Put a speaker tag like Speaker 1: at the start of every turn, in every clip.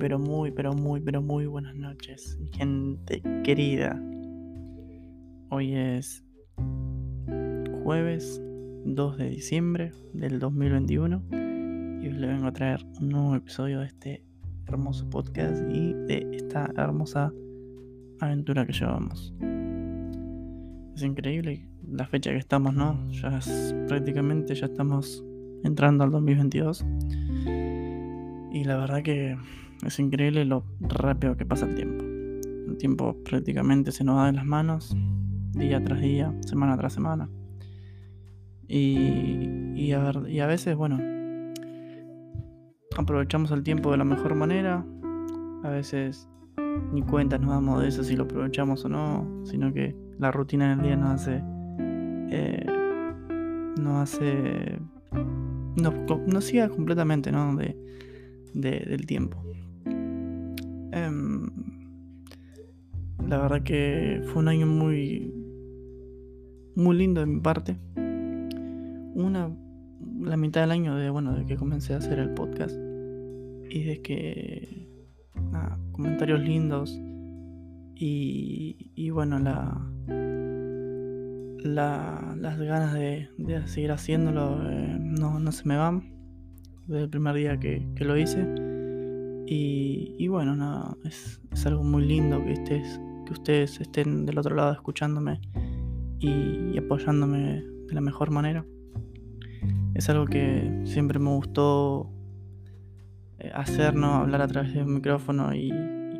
Speaker 1: pero muy, pero muy, pero muy buenas noches, mi gente querida. Hoy es jueves 2 de diciembre del 2021 y hoy le vengo a traer un nuevo episodio de este hermoso podcast y de esta hermosa aventura que llevamos. Es increíble la fecha que estamos, ¿no? Ya es prácticamente, ya estamos entrando al 2022. Y la verdad que es increíble lo rápido que pasa el tiempo. El tiempo prácticamente se nos da de las manos, día tras día, semana tras semana. Y, a, ver, y a veces, bueno, aprovechamos el tiempo de la mejor manera. A veces ni cuenta nos damos de eso si lo aprovechamos o no, sino que la rutina del día nos hace... Eh, nos hace... Nos, nos completamente, ¿no? De, del tiempo. Em, la verdad que fue un año muy, muy lindo de mi parte. Una, la mitad del año de, bueno, de que comencé a hacer el podcast. Y de que, comentarios lindos. Y, y bueno, la, la, las ganas de, de seguir haciéndolo eh, no, no se me van desde el primer día que, lo hice. Y, bueno, nada, es, algo muy lindo que, estés, que ustedes estén del otro lado escuchándome y, apoyándome de la mejor manera. Es algo que siempre me gustó eh, hacer, ¿no? Hablar a través de un micrófono y,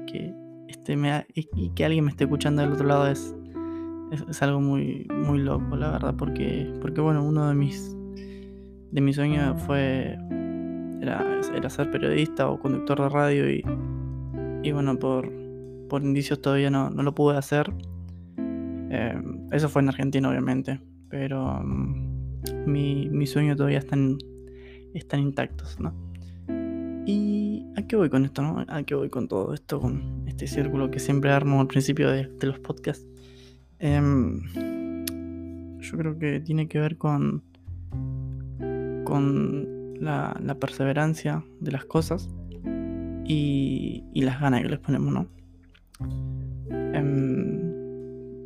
Speaker 1: que, este me, y que alguien me esté escuchando del otro lado es, es, algo muy, muy loco, la verdad, porque, porque bueno, uno de mis, de mis sueños fue era, ser periodista o conductor de radio y, y bueno, por, por indicios todavía no, no lo pude hacer. Eh, eso fue en Argentina, obviamente, pero mm, mi, mi, sueño todavía están, están intactos, ¿no? ¿Y a qué voy con esto, no? ¿A qué voy con todo esto, con este círculo que siempre armo al principio de, de los podcasts? Em, yo creo que tiene que ver con, con la, perseverancia de las cosas y, las ganas que les ponemos, ¿no? Em,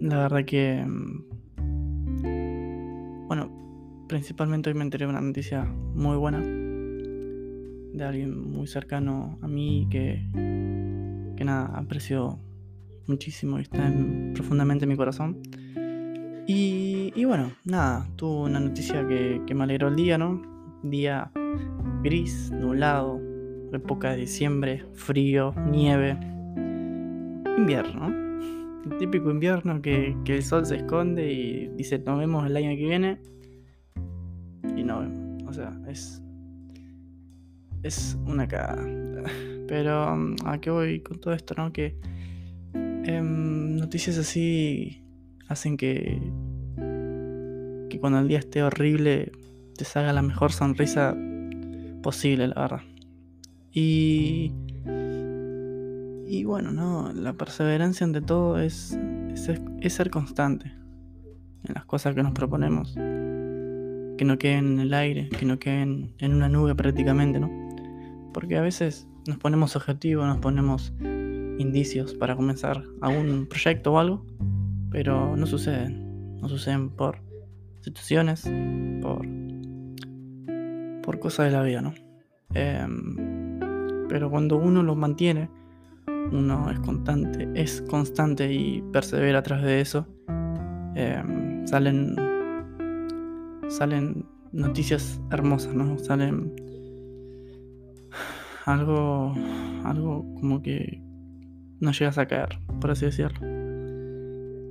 Speaker 1: la verdad que, em, bueno, principalmente hoy me enteré de una noticia muy buena de alguien muy cercano a mí que, que nada, aprecio muchísimo y está profundamente en mi corazón. Y, y, bueno, nada, tuvo una noticia que, que me alegró el día, ¿no? Día gris, nublado, época de diciembre, frío, nieve, invierno. El típico invierno que, el sol se esconde y dice nos vemos el año que viene y no vemos. O sea, es, es una cagada. Pero mm, a qué voy con todo esto, ¿no? Que em, noticias así hacen que, que cuando el día esté horrible te salga la mejor sonrisa posible, la verdad. Y. Y bueno, no, la perseverancia ante todo es, es, ser constante en las cosas que nos proponemos. Que no queden en el aire, que no queden en una nube prácticamente, ¿no? Porque a veces nos ponemos objetivos, nos ponemos indicios para comenzar algún proyecto o algo, pero no suceden. No suceden por situaciones, por cosas de la vida, ¿no? Em, pero cuando uno lo mantiene, uno es constante, es constante y persevera a través de eso, em, salen, salen noticias hermosas, ¿no? Salen algo, algo como que no llegas a caer, por así decirlo.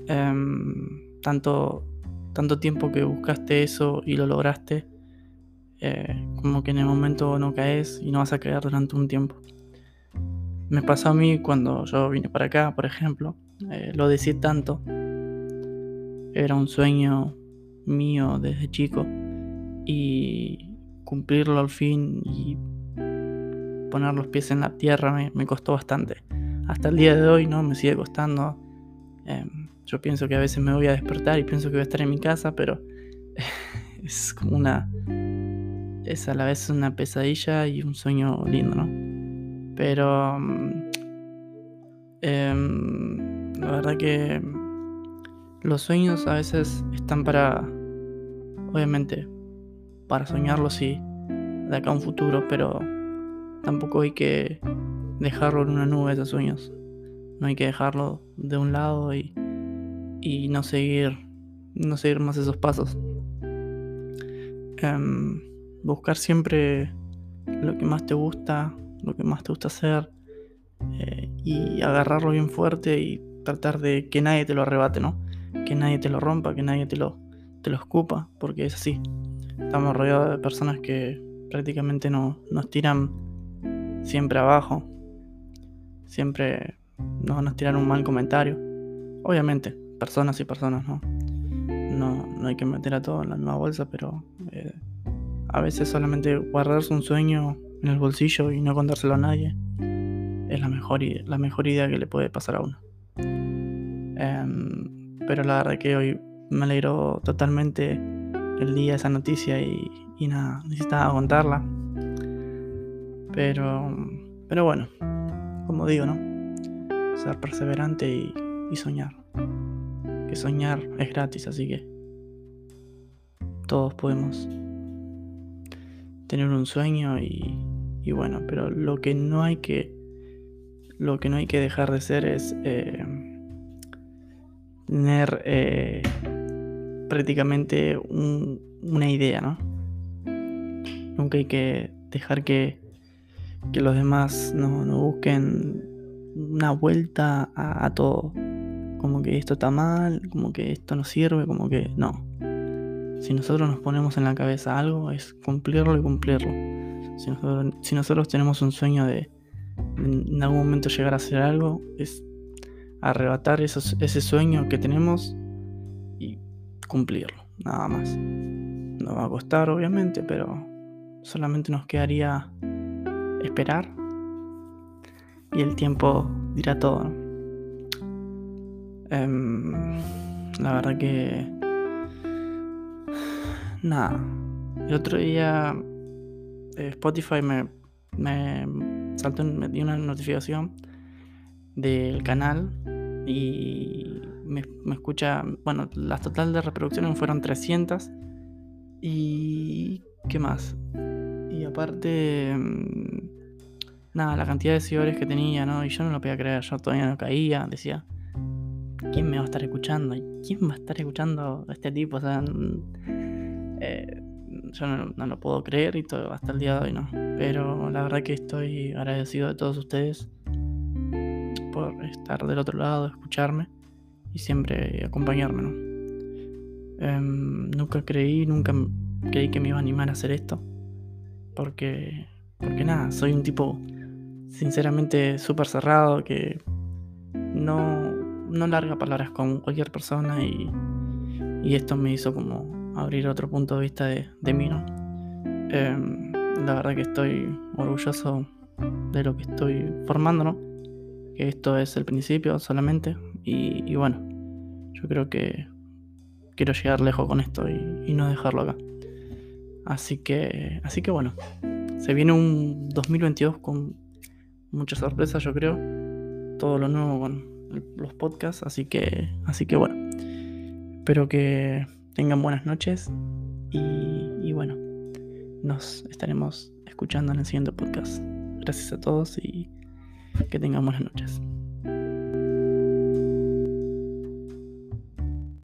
Speaker 1: Em, tanto, tanto tiempo que buscaste eso y lo lograste, eh, como que en el momento no caes y no vas a caer durante un tiempo. Me pasó a mí cuando yo vine para acá, por ejemplo, eh, lo decía tanto, era un sueño mío desde chico y cumplirlo al fin y poner los pies en la tierra me, costó bastante. Hasta el día de hoy no me sigue costando. Em, yo pienso que a veces me voy a despertar y pienso que voy a estar en mi casa, pero es como una es a la vez una pesadilla y un sueño lindo, ¿no? Pero mm, em, la verdad que los sueños a veces están para, obviamente, para soñarlos y de acá a un futuro, pero tampoco hay que dejarlo en una nube esos sueños. No hay que dejarlo de un lado y, y no seguir no seguir más esos pasos. Em, buscar siempre lo que más te gusta, lo que más te gusta hacer eh, y agarrarlo bien fuerte y tratar de que nadie te lo arrebate, ¿no? Que nadie te lo rompa, que nadie te lo, te lo escupa, porque es así. Estamos rodeados de personas que prácticamente no, nos tiran siempre abajo, siempre nos van a tirar un mal comentario. Obviamente, personas y personas, ¿no? No, no hay que meter a todo en la misma bolsa, pero eh, a veces solamente guardarse un sueño en el bolsillo y no contárselo a nadie es la mejor, la mejor idea que le puede pasar a uno. Em, pero la verdad que hoy me alegró totalmente el día esa noticia y, nada, necesitaba contarla. Pero, pero bueno, como digo, ¿no? Ser perseverante y, y soñar. Que soñar es gratis, así que todos podemos tener un sueño y, y bueno, pero lo que no hay que lo que no hay que dejar de ser es eh, tener eh, prácticamente una idea, ¿no? Nunca hay que dejar que, que los demás no, busquen una vuelta a, todo. Como que esto está mal, como que esto no sirve, como que no. Si nosotros nos ponemos en la cabeza algo, es cumplirlo y cumplirlo. Si nosotros, tenemos un sueño de en algún momento llegar a hacer algo, es arrebatar ese sueño que tenemos y cumplirlo, nada más. Nos va a costar, obviamente, pero solamente nos quedaría esperar y el tiempo dirá todo. Em, la verdad que... Nada. El otro día eh, Spotify me, me saltó, me dio una notificación del canal y me, escucha, bueno, las total de reproducciones fueron 300 y ¿qué más? Y aparte, mm, nada, la cantidad de seguidores que tenía, ¿no? Y yo no lo podía creer, yo todavía no caía, decía, ¿quién me va a estar escuchando? ¿Quién va a estar escuchando a este tipo? O sea, mm, eh, yo no, lo puedo creer y todo, hasta el día de hoy no. Pero la verdad que estoy agradecido de todos ustedes por estar del otro lado, escucharme y siempre acompañarme. Em, nunca creí, nunca creí que me iba a animar a hacer esto. Porque, porque nada, soy un tipo sinceramente súper cerrado que no, no larga palabras con cualquier persona y, y esto me hizo como abrir otro punto de vista de, mí, ¿no? Em, la verdad que estoy orgulloso de lo que estoy formando, ¿no? Que esto es el principio solamente. Y, bueno, yo creo que quiero llegar lejos con esto y, no dejarlo acá. Así que, así que bueno, se viene un 2022 con muchas sorpresas, yo creo. Todo lo nuevo con los podcasts, así que, así que bueno. Espero que tengan buenas noches y, bueno, nos estaremos escuchando en el siguiente podcast. Gracias a todos y que tengan buenas noches.